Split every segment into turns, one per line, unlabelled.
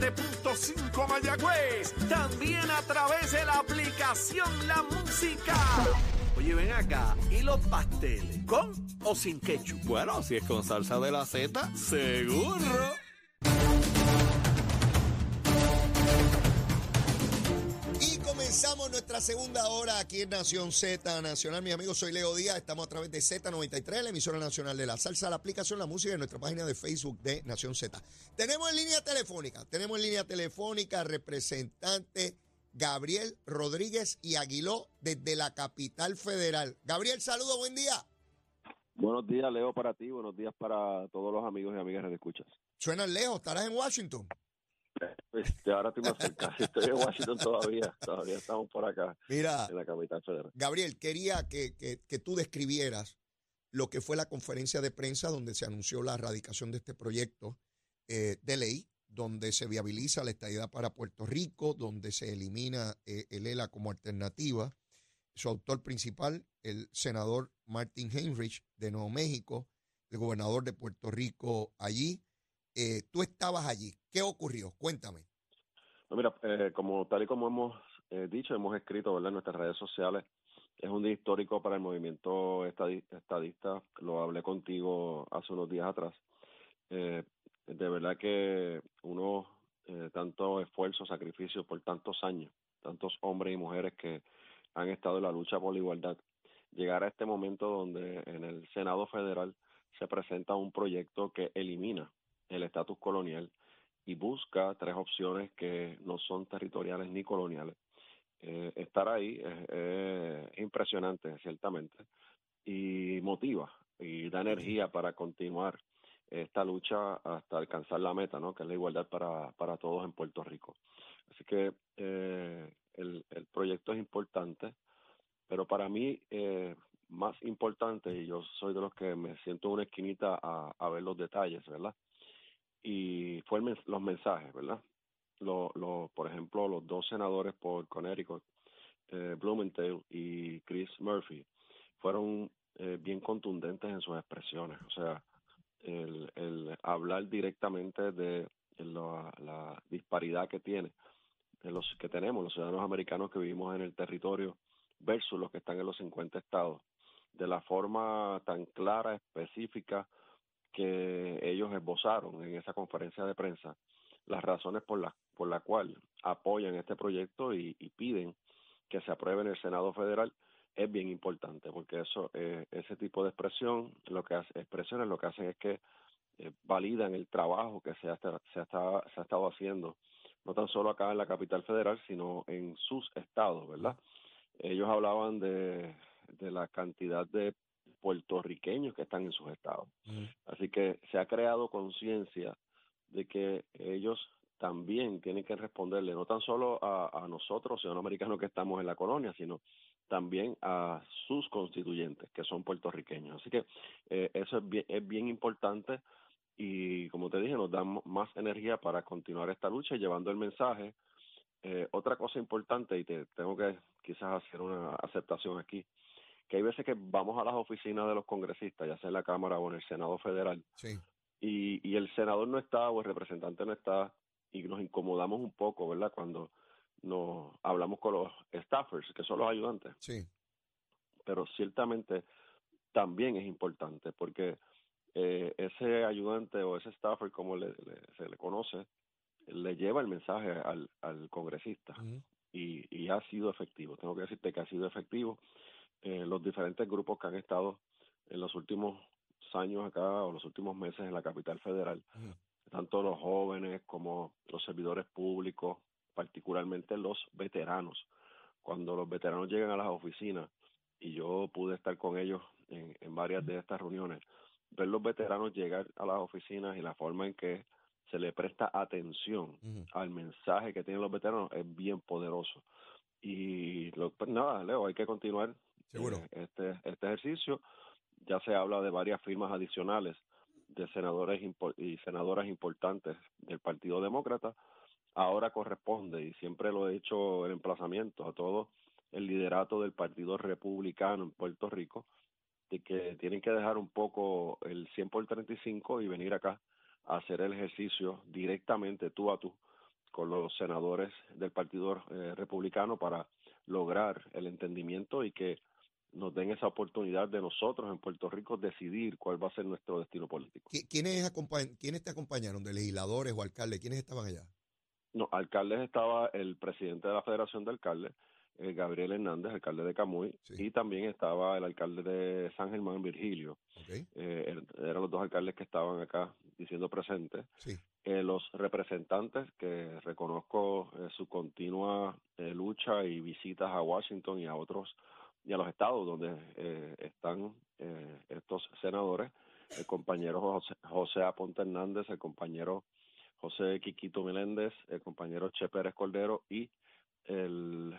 97.5 Mayagüez. También a través de la aplicación La Música. Oye, ven acá. ¿Y los pasteles? ¿Con o sin ketchup?
Bueno, si es con salsa de la Z, seguro.
Comenzamos nuestra segunda hora aquí en Nación Z Nacional. Mi amigo, soy Leo Díaz. Estamos a través de Z93, la emisora nacional de la salsa, la aplicación La Música y nuestra página de Facebook de Nación Z. Tenemos en línea telefónica, tenemos en línea telefónica representante Gabriel Rodríguez y Aguiló desde la capital federal. Gabriel, saludo, buen día.
Buenos días, Leo, para ti. Buenos días para todos los amigos y amigas que te escuchas.
Suenan lejos, estarás en Washington.
Este, ahora estoy más cerca. Estoy en Washington todavía. Todavía estamos por acá,
Mira,
en la capital federal.
Gabriel, quería que, que- que tú describieras lo que fue la conferencia de prensa donde se anunció la erradicación de este proyecto eh, de ley, donde se viabiliza la estadidad para Puerto Rico, donde se elimina eh, el ELA como alternativa. Su autor principal, el senador Martin Heinrich de Nuevo México, el gobernador de Puerto Rico allí. Eh, tú estabas allí. ¿Qué ocurrió? Cuéntame.
No, mira, eh, como tal y como hemos eh, dicho, hemos escrito ¿verdad? en nuestras redes sociales, es un día histórico para el movimiento estadi- estadista. Lo hablé contigo hace unos días atrás. Eh, de verdad que uno, eh, tanto esfuerzo, sacrificio por tantos años, tantos hombres y mujeres que han estado en la lucha por la igualdad, llegar a este momento donde en el Senado Federal se presenta un proyecto que elimina el estatus colonial y busca tres opciones que no son territoriales ni coloniales. Eh, estar ahí es, es impresionante, ciertamente, y motiva y da energía para continuar esta lucha hasta alcanzar la meta, ¿no? que es la igualdad para, para todos en Puerto Rico. Así que eh, el, el proyecto es importante, pero para mí eh, más importante, y yo soy de los que me siento en una esquinita a, a ver los detalles, ¿verdad? Y fue los mensajes, ¿verdad? Lo, lo, por ejemplo, los dos senadores por Connecticut, eh, Blumenthal y Chris Murphy, fueron eh, bien contundentes en sus expresiones. O sea, el, el hablar directamente de la, la disparidad que tiene, de los que tenemos, los ciudadanos americanos que vivimos en el territorio versus los que están en los 50 estados, de la forma tan clara, específica que ellos esbozaron en esa conferencia de prensa, las razones por las por la cual apoyan este proyecto y, piden que se apruebe en el Senado Federal es bien importante porque eso eh, ese tipo de expresión lo que hace, expresiones lo que hacen es que eh, validan el trabajo que se ha, se, ha estado, se ha estado haciendo no tan solo acá en la capital federal sino en sus estados verdad ellos hablaban de, de la cantidad de puertorriqueños que están en sus estados así que se ha creado conciencia de que ellos también tienen que responderle no tan solo a, a nosotros, ciudadanos americanos que estamos en la colonia, sino también a sus constituyentes, que son puertorriqueños. Así que eh, eso es bien, es bien importante y, como te dije, nos da más energía para continuar esta lucha llevando el mensaje. Eh, otra cosa importante, y te tengo que quizás hacer una aceptación aquí, que hay veces que vamos a las oficinas de los congresistas, ya sea en la Cámara o en el Senado Federal,
Sí.
y, y el senador no está o el representante no está y nos incomodamos un poco, ¿verdad? Cuando nos hablamos con los staffers, que son los ayudantes,
Sí.
pero ciertamente también es importante porque eh, ese ayudante o ese staffer, como le- le- se le conoce, le lleva el mensaje al, al congresista y, y ha sido efectivo. Tengo que decirte que ha sido efectivo. Eh, los diferentes grupos que han estado en los últimos años acá o los últimos meses en la capital federal, tanto los jóvenes como los servidores públicos, particularmente los veteranos. Cuando los veteranos llegan a las oficinas, y yo pude estar con ellos en, en varias de estas reuniones, ver los veteranos llegar a las oficinas y la forma en que se le presta atención al mensaje que tienen los veteranos es bien poderoso. Y lo, pues nada, Leo, hay que continuar Eh, este, este ejercicio. Ya se habla de varias firmas adicionales de senadores y senadoras importantes del Partido Demócrata. Ahora corresponde, y siempre lo he hecho el emplazamiento a todo el liderato del Partido Republicano en Puerto Rico, de que tienen que dejar un poco el 100 por 35 y venir acá a hacer el ejercicio directamente tú a tú con los senadores del Partido eh, Republicano para lograr el entendimiento y que nos den esa oportunidad de nosotros en Puerto Rico decidir cuál va a ser nuestro destino político.
¿Quiénes, ¿Quiénes te acompañaron? ¿De legisladores o alcaldes? ¿Quiénes estaban allá?
No, alcaldes estaba el presidente de la Federación de Alcaldes, eh, Gabriel Hernández, alcalde de Camuy, y también estaba el alcalde de San Germán, Virgilio. Eh, er, eran los dos alcaldes que estaban acá diciendo presentes. Eh, los representantes, que reconozco su continua lucha y visitas a Washington y a otros y a los estados donde están estos senadores, el compañero José, José Aponte Hernández, el compañero José Quiquito Meléndez, el compañero Che Pérez Cordero y el,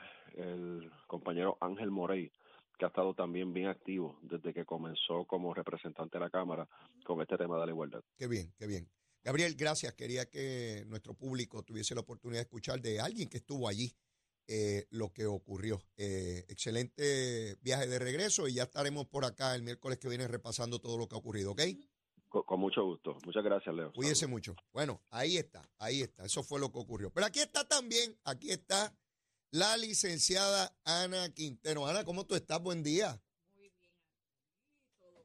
compañero Ángel Morey, que ha estado también bien activo desde que comenzó como representante de la Cámara con este tema de la igualdad.
Qué bien, qué bien. Gabriel, gracias. Quería que nuestro público tuviese la oportunidad de escuchar de alguien que estuvo allí eh, lo que ocurrió. Eh, excelente viaje de regreso y ya estaremos por acá el miércoles que viene repasando todo lo que ha ocurrido, ¿ok?
Con, mucho gusto. Muchas gracias, Leo.
Cuídese mucho. Bueno, ahí está, ahí está. Eso fue lo que ocurrió. Pero aquí está también, aquí está la licenciada Ana Quintero. Ana, ¿cómo tú estás? Buen día. Muy bien, todo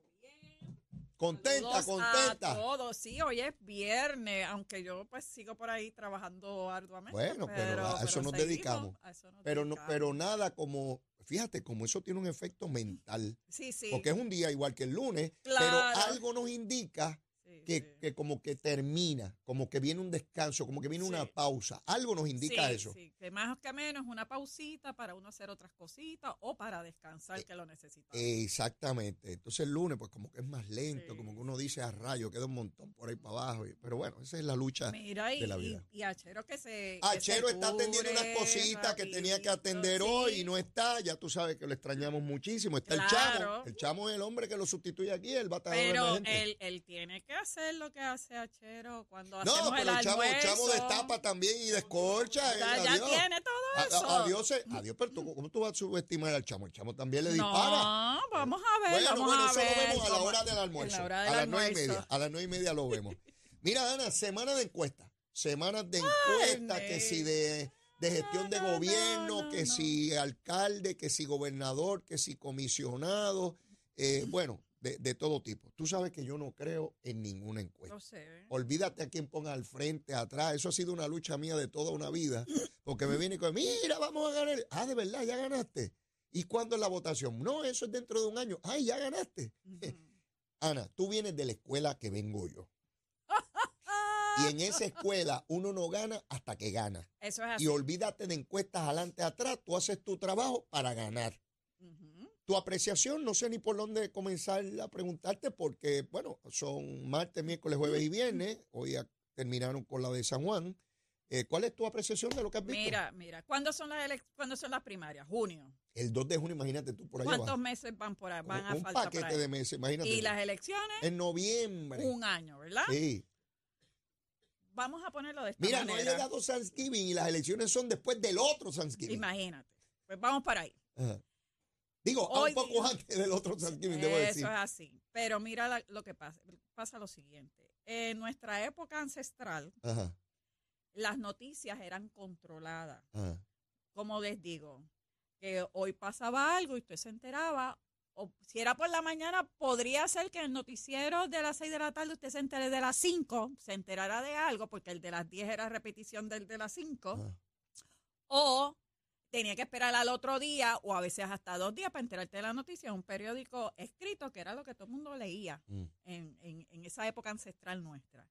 Contenta, contenta.
A todos, sí, hoy es viernes, aunque yo pues sigo por ahí trabajando arduamente.
Bueno, pero, a, eso nos dedicamos. pero no, pero nada como fíjate como eso tiene un efecto mental.
Sí, sí.
Porque es un día igual que el lunes, pero algo nos indica que, como que termina, como que viene un descanso, como que viene una pausa. Algo nos indica eso.
Sí, que más que menos una pausita para uno hacer otras cositas o para descansar eh, que lo necesita.
Exactamente. Entonces el lunes pues como que es más lento, como que uno dice a rayo, queda un montón por ahí para abajo. pero bueno, esa es la lucha de la vida.
Y, Achero que se...
Achero está atendiendo unas cositas que tenía que atender hoy y no está. Ya tú sabes que lo extrañamos muchísimo. Está el chamo. El chamo es el hombre que lo sustituye aquí, el batallón
Pero él, él tiene que hacer lo que hace Achero cuando no, hacemos pero el
chavo, chavo destapa también y descorcha.
Ya, ya tiene todo eso.
adiós, eh, adiós, pero tú, ¿cómo tú vas a subestimar al chamo? El chamo también le dispara.
No, vamos a ver,
bueno,
vamos
bueno,
a
eso lo vemos a la hora del almuerzo. A, las nueve y media. A las nueve y media lo vemos. Mira, Ana, semana de encuesta. Semanas de encuesta, que si de de gestión de gobierno, que si alcalde, que si gobernador, que si comisionado. Eh, bueno, de, todo tipo. Tú sabes que yo no creo en ninguna encuesta.
sé.
Olvídate a quien ponga al frente, atrás. Eso ha sido una lucha mía de toda una vida. Porque me viene con, mira, vamos a ganar. Ah, de verdad, ya ganaste. ¿Y cuándo es la votación? No, eso es dentro de un año. Ay, ya ganaste. Ana, tú vienes de la escuela que vengo yo. y en esa escuela uno no gana hasta que gana.
Eso es así.
Y olvídate de encuestas adelante atrás. Tú haces tu trabajo para ganar tu apreciación, no sé ni por dónde comenzar a preguntarte, porque, bueno, son martes, miércoles, jueves y viernes. Hoy terminaron con la de San Juan. Eh, ¿Cuál es tu apreciación de lo que has visto?
Mira, mira, ¿cuándo son las ¿cuándo son las primarias? Junio.
El 2 de junio, imagínate tú por ahí.
¿Cuántos meses van por ahí? Van
a un paquete de meses, imagínate.
¿Y las elecciones?
En noviembre.
Un año, ¿verdad?
Sí.
Vamos a ponerlo de esta
Mira, no ha llegado Thanksgiving y las elecciones son después del otro Thanksgiving.
Imagínate. Pues vamos para ahí.
Ajá. Digo, un poco antes del otro Thanksgiving, debo decir.
Eso es así. Pero mira lo que pasa. Pasa lo siguiente. En nuestra época ancestral, las noticias eran controladas. Como les digo, que hoy pasaba algo y usted se enteraba, o si era por la mañana, podría ser que el noticiero de las 6 de la tarde usted se entere de las 5, se enterara de algo, porque el de las 10 era repetición del de las 5. O tenía que esperar al otro día o a veces hasta dos días para enterarte de la noticia. Un periódico escrito que era lo que todo el mundo leía mm. en, esa época ancestral nuestra.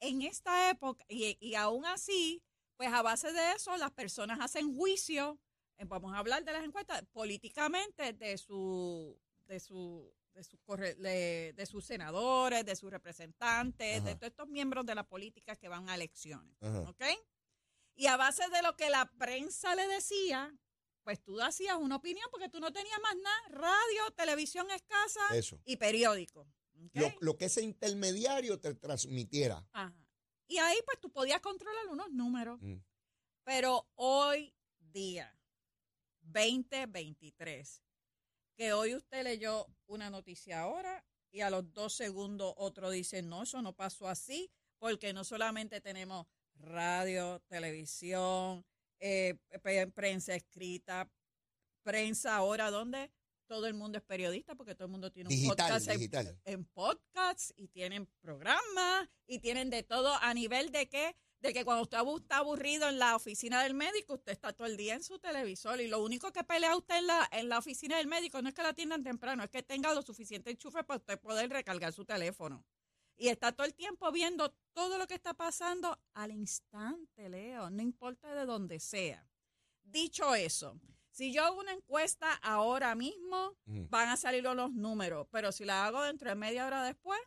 En esta época, y, aún así, pues a base de eso, las personas hacen juicio, eh, vamos a hablar de las encuestas, políticamente de su, de su, de, de, sus senadores, de sus representantes, de todos estos miembros de la política que van a elecciones. ¿Ok? Y a base de lo que la prensa le decía, pues tú hacías una opinión porque tú no tenías más nada, radio, televisión escasa y periódico.
Lo, que ese intermediario te transmitiera.
Ajá. Y ahí pues tú podías controlar unos números. Mm. Pero hoy día, 2023, que hoy usted leyó una noticia ahora y a los dos segundos otro dice, no, eso no pasó así, porque no solamente tenemos radio, televisión, eh, prensa escrita, prensa ahora, donde todo el mundo es periodista porque todo el mundo tiene un podcast En, podcasts y tienen programas y tienen de todo a nivel de que de que cuando usted está aburrido en la oficina del médico, usted está todo el día en su televisor y lo único que pelea usted en la, en la oficina del médico no es que la atiendan temprano, es que tenga lo suficiente enchufe para usted poder recargar su teléfono. Y está todo el tiempo viendo todo lo que está pasando al instante, Leo, no importa de dónde sea. Dicho eso, si yo hago una encuesta ahora mismo, van a salir los números, pero si la hago dentro de media hora después,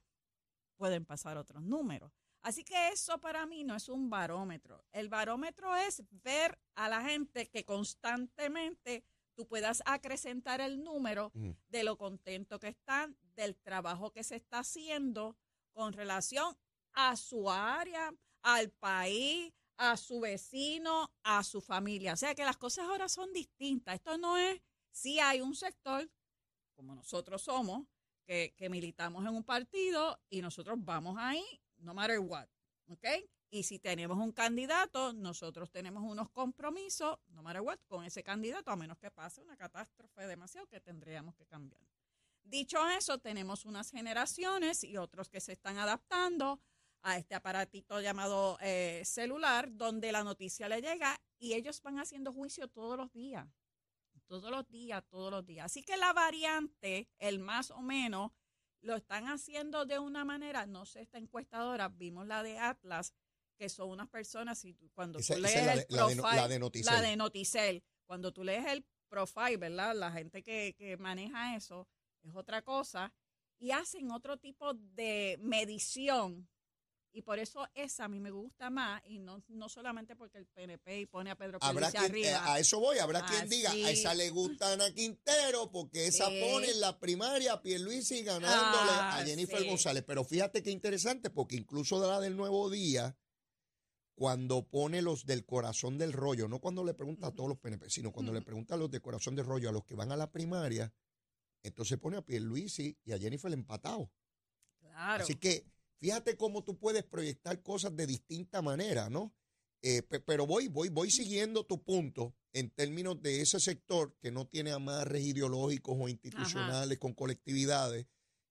pueden pasar otros números. Así que eso para mí no es un barómetro. El barómetro es ver a la gente que constantemente tú puedas acrecentar el número de lo contento que están, del trabajo que se está haciendo con relación a su área, al país, a su vecino, a su familia. O sea que las cosas ahora son distintas. Esto no es, si hay un sector, como nosotros somos, que, militamos en un partido y nosotros vamos ahí, no matter what. ¿Ok? Y si tenemos un candidato, nosotros tenemos unos compromisos, no matter what, con ese candidato, a menos que pase una catástrofe demasiado que tendríamos que cambiar. Dicho eso, tenemos unas generaciones y otros que se están adaptando a este aparatito llamado eh, celular, donde la noticia le llega y ellos van haciendo juicio todos los días, todos los días, todos los días. Así que la variante, el más o menos, lo están haciendo de una manera, no sé, esta encuestadora, vimos la de Atlas, que son unas personas, y cuando tú lees el profile, la de, Noticel. la de Noticel, cuando tú lees el profile, ¿verdad? La gente que, que maneja eso es otra cosa, y hacen otro tipo de medición. Y por eso esa a mí me gusta más y no, no solamente porque el PNP pone a Pedro arriba. Eh,
a eso voy, habrá quien diga, a esa le gusta a Ana Quintero porque esa pone en la primaria a Pierluisi ganándole a ah, Jennifer González. Pero fíjate qué interesante porque incluso de la del Nuevo Día, cuando pone los del corazón del rollo, no cuando le pregunta a todos los PNP, sino cuando le pregunta a los del corazón del rollo, a los que van a la primaria, entonces pone a Pierluisi y a Jennifer empatado. Claro. Así que Fíjate cómo tú puedes proyectar cosas de distinta manera, ¿no? Eh, pero voy, voy, voy siguiendo tu punto en términos de ese sector que no tiene amarres ideológicos o institucionales con colectividades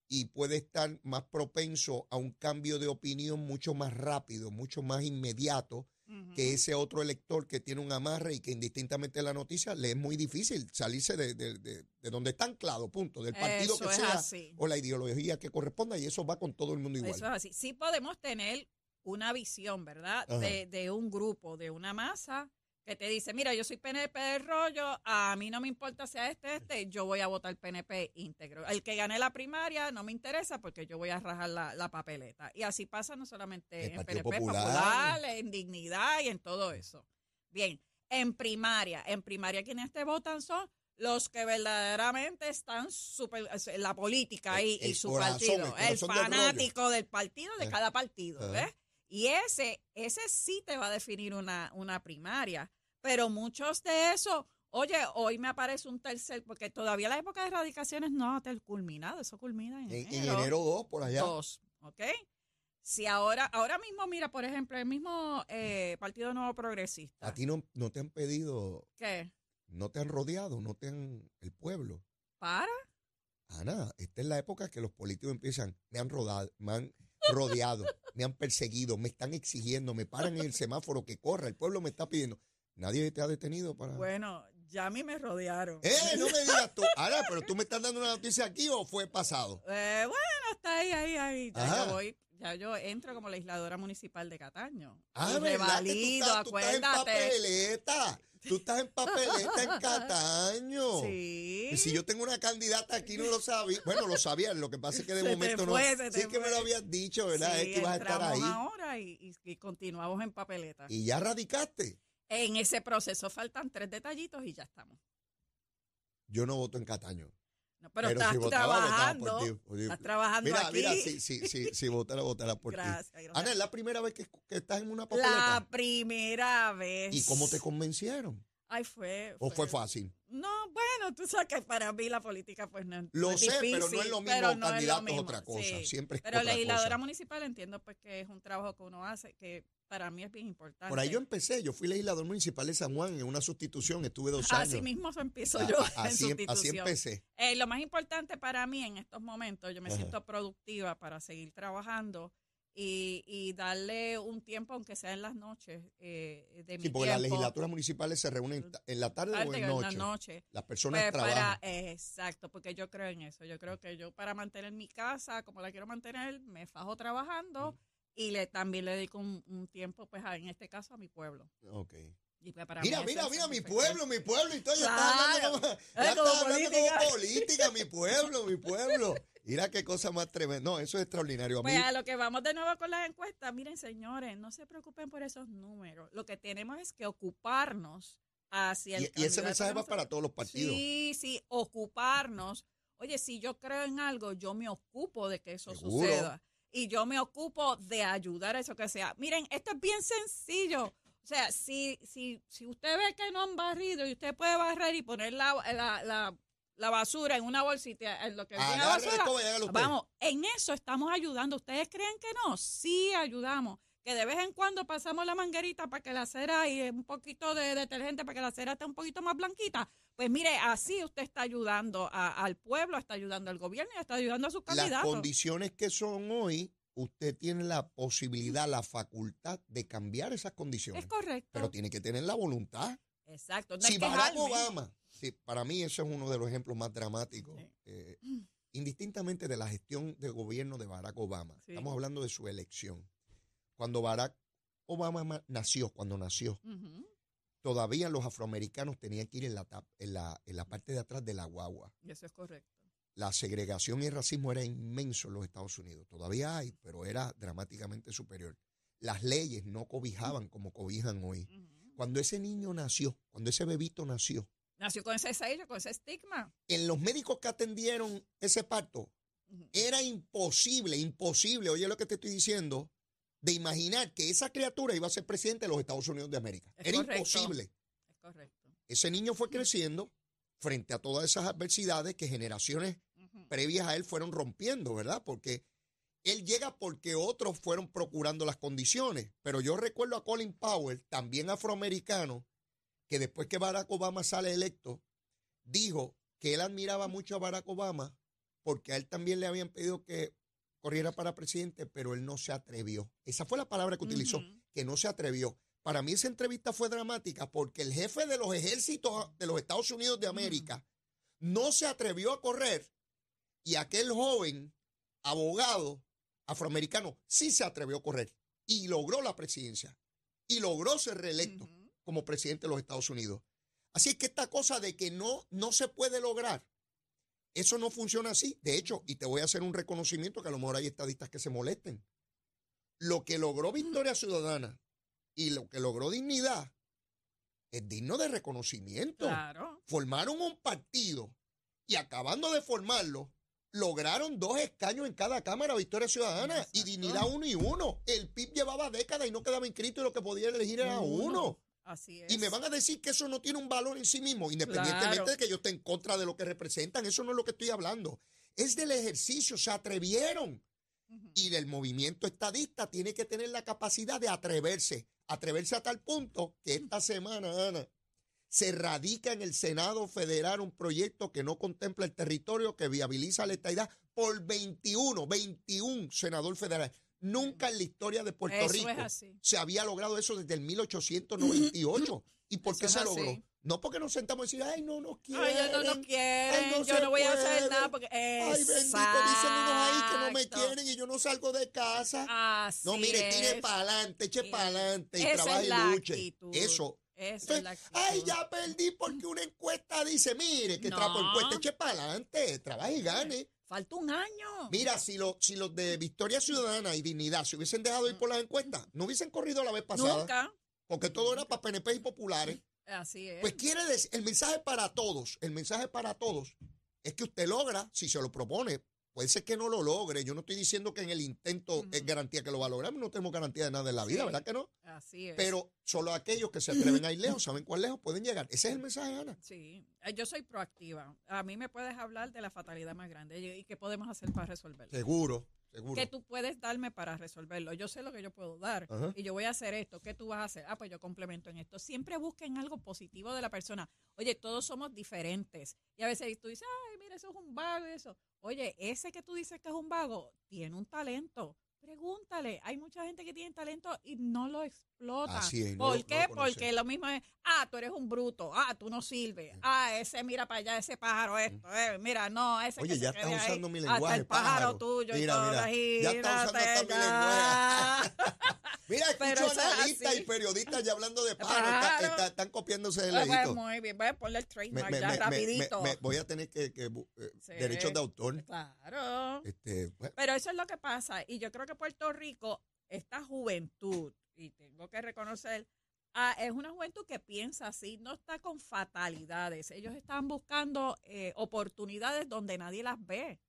y puede estar más propenso a un cambio de opinión mucho más rápido, mucho más inmediato que ese otro elector que tiene un amarre y que indistintamente la noticia le es muy difícil salirse de, de, donde está anclado, punto, del partido que sea o la ideología que corresponda y eso va con todo el mundo igual.
Eso es así. Sí podemos tener una visión, ¿verdad? De, de un grupo, de una masa que te dice, mira, yo soy PNP de rollo, a mí no me importa sea este, este, yo voy a votar PNP íntegro. El que gane la primaria no me interesa porque yo voy a rajar la, papeleta. Y así pasa no solamente en PNP popular. en dignidad y en todo eso. Bien, en primaria, en primaria quienes te votan son los que verdaderamente están super, la política y, su partido, el, fanático del, partido, de eh, cada partido, ¿ves? Y ese, ese sí te va a definir una, una primaria. Pero muchos de esos, oye, hoy me aparece un tercer, porque todavía la época de erradicaciones no ha culminado, eso culmina en,
en enero. En enero 2, por allá.
2, ¿ok? Si ahora, ahora mismo, mira, por ejemplo, el mismo eh, Partido Nuevo Progresista.
A ti no, no te han pedido.
¿Qué?
No te han rodeado, no te han. El pueblo.
¿Para?
Ana, esta es la época que los políticos empiezan. Me han rodado, me han rodeado, me han perseguido, me están exigiendo, me paran en el semáforo que corra, el pueblo me está pidiendo. Nadie te ha detenido para.
Bueno, ya a mí me rodearon.
¡Eh! No me digas tú. Ahora, pero tú me estás dando una noticia aquí o fue pasado.
Eh, bueno, está ahí, ahí, ahí. Ya voy. Ya yo entro como legisladora municipal de Cataño.
Ah, valido, acuérdate. Tú estás en papeleta en Cataño. Sí. Y si yo tengo una candidata aquí, no lo sabía. Bueno, lo sabía, lo que pasa es que de momento no. Sí que me lo habías dicho, ¿verdad? es que ibas a estar ahí.
ahora y, y, continuamos en papeleta.
¿Y ya radicaste?
En ese proceso faltan tres detallitos y ya estamos.
Yo no voto en Cataño.
No, pero, estás trabajando. estás trabajando
mira,
aquí.
Mira, sí, sí, sí, sí, votara, votara por Gracias, ti. Ana, ¿es la primera vez que, que, estás en una papeleta?
La primera vez.
¿Y cómo te convencieron?
Ay, fue,
¿O fue fácil?
No, bueno, tú sabes que para mí la política pues no,
Lo sé,
pero
no es lo mismo, candidato es, otra cosa, siempre es
Pero legisladora municipal entiendo pues que es un trabajo que uno hace que para mí es bien importante.
Por ahí yo empecé, yo fui legislador municipal de San Juan en una sustitución, estuve dos años.
Así mismo empiezo yo
así,
en
así empecé.
Eh, lo más importante para mí en estos momentos, yo me siento productiva para seguir trabajando y, y, darle un tiempo, aunque sea en las noches. Eh, de sí,
porque las legislaturas municipales se reúnen en la tarde, o en noche. noche. Las personas pues trabajan.
exacto, porque yo creo en eso. Yo creo que yo para mantener mi casa como la quiero mantener, me fajo trabajando y le también le dedico un, un tiempo, pues en este caso, a mi pueblo.
Ok.
Pues,
mira, mira, mira, mi pueblo, mi pueblo, y todo, ya está hablando como, ya como, política. como política, mi pueblo, mi pueblo. Mira qué cosa más tremenda. No, eso es extraordinario. A
pues a lo que vamos de nuevo con las encuestas, miren, señores, no se preocupen por esos números. Lo que tenemos es que ocuparnos hacia el
Y, y ese mensaje va para todos los partidos.
Sí, sí, ocuparnos. Oye, si yo creo en algo, yo me ocupo de que eso suceda. Y yo me ocupo de ayudar a eso que sea. Miren, esto es bien sencillo. O sea, si, si, si usted ve que no han barrido y usted puede barrer y poner la, la, la, basura en una bolsita, en lo que viene la basura, vamos, en eso estamos ayudando. ¿Ustedes creen que no? Sí ayudamos. Que de vez en cuando pasamos la manguerita para que la cera y un poquito de detergente para que la cera esté un poquito más blanquita. Pues mire, así usted está ayudando al pueblo, está ayudando al gobierno y está ayudando a sus candidatos.
Las condiciones que son hoy usted tiene la posibilidad, la facultad de cambiar esas condiciones.
Es correcto.
Pero tiene que tener la voluntad.
Exacto.
si Barack Obama, para mí ese es uno de los ejemplos más dramáticos, eh, indistintamente de la gestión de gobierno de Barack Obama, estamos hablando de su elección. Cuando Barack Obama nació, cuando nació, todavía los afroamericanos tenían que ir en la, en la, en la parte de atrás de la guagua.
Eso es correcto
la segregación y el racismo era inmenso en los Estados Unidos. Todavía hay, pero era dramáticamente superior. Las leyes no cobijaban como cobijan hoy. Cuando ese niño nació, cuando ese bebito nació.
Nació con ese sello, con ese estigma.
En los médicos que atendieron ese parto, era imposible, imposible, oye lo que te estoy diciendo, de imaginar que esa criatura iba a ser presidente de los Estados Unidos de América. era imposible.
Es correcto.
Ese niño fue creciendo frente a todas esas adversidades que generaciones previas a él fueron rompiendo, ¿verdad? Porque él llega porque otros fueron procurando las condiciones. Pero yo recuerdo a Colin Powell, también afroamericano, que después que Barack Obama sale electo, dijo que él admiraba mucho a Barack Obama porque a él también le habían pedido que corriera para presidente, pero él no se atrevió. Esa fue la palabra que utilizó, que no se atrevió. Para mí esa entrevista fue dramática porque el jefe de los ejércitos de los Estados Unidos de América no se atrevió a correr y aquel joven abogado afroamericano sí se atrevió a correr y logró la presidencia y logró ser reelecto como presidente de los Estados Unidos. Así es que esta cosa de que no, no se puede lograr, eso no funciona así. De hecho, y te voy a hacer un reconocimiento que a lo mejor hay estadistas que se molesten. Lo que logró Victoria Ciudadana y lo que logró dignidad es digno de reconocimiento. Formaron un partido y acabando de formarlo, lograron dos escaños en cada Cámara Victoria Ciudadana y dignidad uno y uno. El PIB llevaba décadas y no quedaba inscrito y lo que podía elegir era uno.
Así es.
Y me van a decir que eso no tiene un valor en sí mismo, independientemente de que yo esté en contra de lo que representan. Eso no es lo que estoy hablando. Es del ejercicio, se atrevieron. Y el movimiento estadista tiene que tener la capacidad de atreverse atreverse a tal punto que esta semana, Ana, se radica en el Senado Federal un proyecto que no contempla el territorio, que viabiliza la estadidad por 21, 21 senador federal. Nunca en la historia de Puerto Rico se había logrado eso desde el 1898. ¿Y por qué se logró? No porque nos sentamos y decir, ay, no nos quieren.
Ay, yo no nos quieren. yo no voy a hacer nada porque. Ay,
bendito, dicen unos ahí que no me quieren y yo no salgo de casa.
Así
no, mire, tire para adelante, eche para adelante y trabaje y luche. Eso.
Eso es la
Ay, ya perdí porque una encuesta dice, mire, que trapo encuesta, eche para adelante, trabaje y gane.
Falta un año.
Mira, si, lo, si los de Victoria Ciudadana y Dignidad se hubiesen dejado ir por las encuestas, no hubiesen corrido la vez pasada.
Nunca.
Porque todo era para PNP y populares.
Así es.
Pues quiere decir, el mensaje para todos, el mensaje para todos es que usted logra, si se lo propone, Puede ser que no lo logre. Yo no estoy diciendo que en el intento es garantía que lo va a lograr. No tenemos garantía de nada en la vida, ¿verdad que no?
Así es.
Pero solo aquellos que se atreven a ir lejos, saben cuán lejos pueden llegar. Ese es el mensaje, Ana.
Sí. Eh, yo soy proactiva. A mí me puedes hablar de la fatalidad más grande y qué podemos hacer para resolverlo.
Seguro. Seguro.
¿Qué tú puedes darme para resolverlo? Yo sé lo que yo puedo dar y yo voy a hacer esto. ¿Qué tú vas a hacer? Ah, pues yo complemento en esto. Siempre busquen algo positivo de la persona. Oye, todos somos diferentes. Y a veces tú dices, ay, mira, eso es un vago y eso. Oye, ese que tú dices que es un vago tiene un talento. Pregúntale. Hay mucha gente que tiene talento y no lo explota. ¿Por qué? Porque lo mismo es, ah, tú eres un bruto, ah, tú no sirves, ah, ese mira para allá, ese pájaro, esto, eh, mira, no, ese
Oye,
que
ya
estás
usando mi lenguaje,
hasta el pájaro, tuyo
mira,
y todo,
mira, ya estás usando hasta mi lenguaje. Mira, escucho analistas y periodistas ya hablando de pájaros, están copiándose el
pues, pues, Muy bien, voy a ponerle el trademark ya rapidito.
voy a tener que, que eh, derechos de autor.
Claro. Este, pues. Pero eso es lo que pasa y yo creo que Puerto Rico, esta juventud, y tengo que reconocer, ah, es una juventud que piensa así, no está con fatalidades. Ellos están buscando eh, oportunidades donde nadie las ve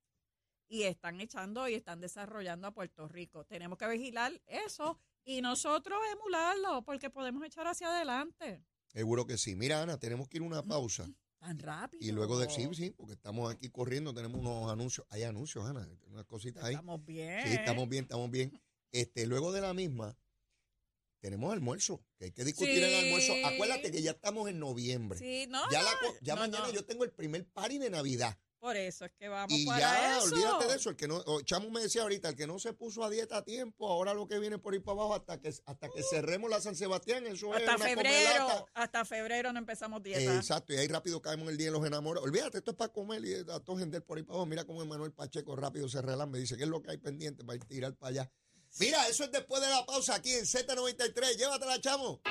y están echando y están desarrollando a Puerto Rico. Tenemos que vigilar eso y nosotros emularlo porque podemos echar hacia adelante.
Seguro que sí. Mira, Ana, tenemos que ir a una pausa.
Tan rápido.
Y luego de sí, sí, porque estamos aquí corriendo, tenemos unos anuncios. Hay anuncios, Ana, unas cositas ahí.
Estamos bien.
Sí, estamos bien, estamos bien. Este, luego de la misma, tenemos almuerzo, que hay que discutir el almuerzo. Acuérdate que ya estamos en noviembre.
Sí, no.
Ya, ya mañana yo tengo el primer party de Navidad.
Por eso es que vamos
y ya, olvídate de eso. El que no, Chamo me decía ahorita, el que no se puso a dieta a tiempo, ahora lo que viene por ir para abajo hasta que hasta que cerremos la San Sebastián, eso
hasta febrero, hasta febrero no empezamos dieta.
exacto, y ahí rápido caemos en el día de los enamorados. Olvídate, esto es para comer y a todo gente por ahí para abajo. Mira cómo Emanuel Pacheco rápido se relaja, me dice, ¿qué es lo que hay pendiente para ir tirar para allá? Mira, eso es después de la pausa aquí en Z93. Llévatela, chamo.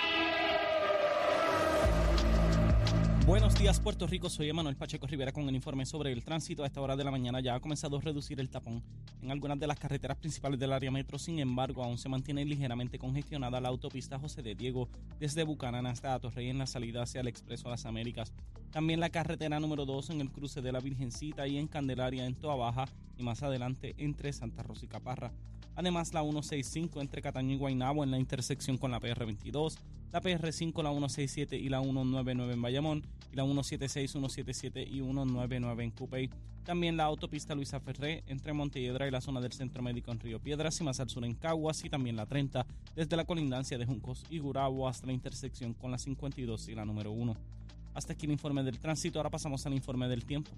Buenos días, Puerto Rico. Soy Emanuel Pacheco Rivera con el informe sobre el tránsito. A esta hora de la mañana ya ha comenzado a reducir el tapón en algunas de las carreteras principales del área metro. Sin embargo, aún se mantiene ligeramente congestionada la autopista José de Diego desde Bucanán hasta Atorrey en la salida hacia el Expreso a las Américas. También la carretera número 2 en el cruce de la Virgencita y en Candelaria en Toa Baja y más adelante entre Santa Rosa y Caparra. Además, la 165 entre Cataño y Guaynabo en la intersección con la PR22, la PR5, la 167 y la 199 en Bayamón, y la 176, 177 y 199 en Cupey. También la autopista Luisa Ferré entre Montelledra y la zona del Centro Médico en Río Piedras y más al sur en Caguas y también la 30 desde la colindancia de Juncos y Gurabo hasta la intersección con la 52 y la número 1. Hasta aquí el informe del tránsito, ahora pasamos al informe del tiempo.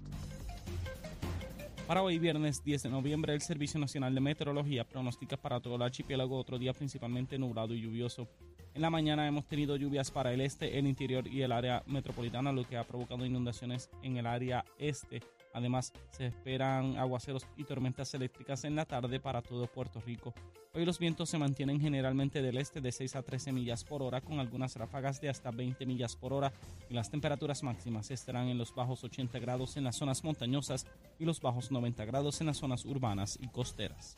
Para hoy, viernes 10 de noviembre, el Servicio Nacional de Meteorología pronostica para todo el archipiélago otro día principalmente nublado y lluvioso. En la mañana hemos tenido lluvias para el este, el interior y el área metropolitana, lo que ha provocado inundaciones en el área este. Además, se esperan aguaceros y tormentas eléctricas en la tarde para todo Puerto Rico. Hoy los vientos se mantienen generalmente del este de 6 a 13 millas por hora, con algunas ráfagas de hasta 20 millas por hora, y las temperaturas máximas estarán en los bajos 80 grados en las zonas montañosas y los bajos 90 grados en las zonas urbanas y costeras.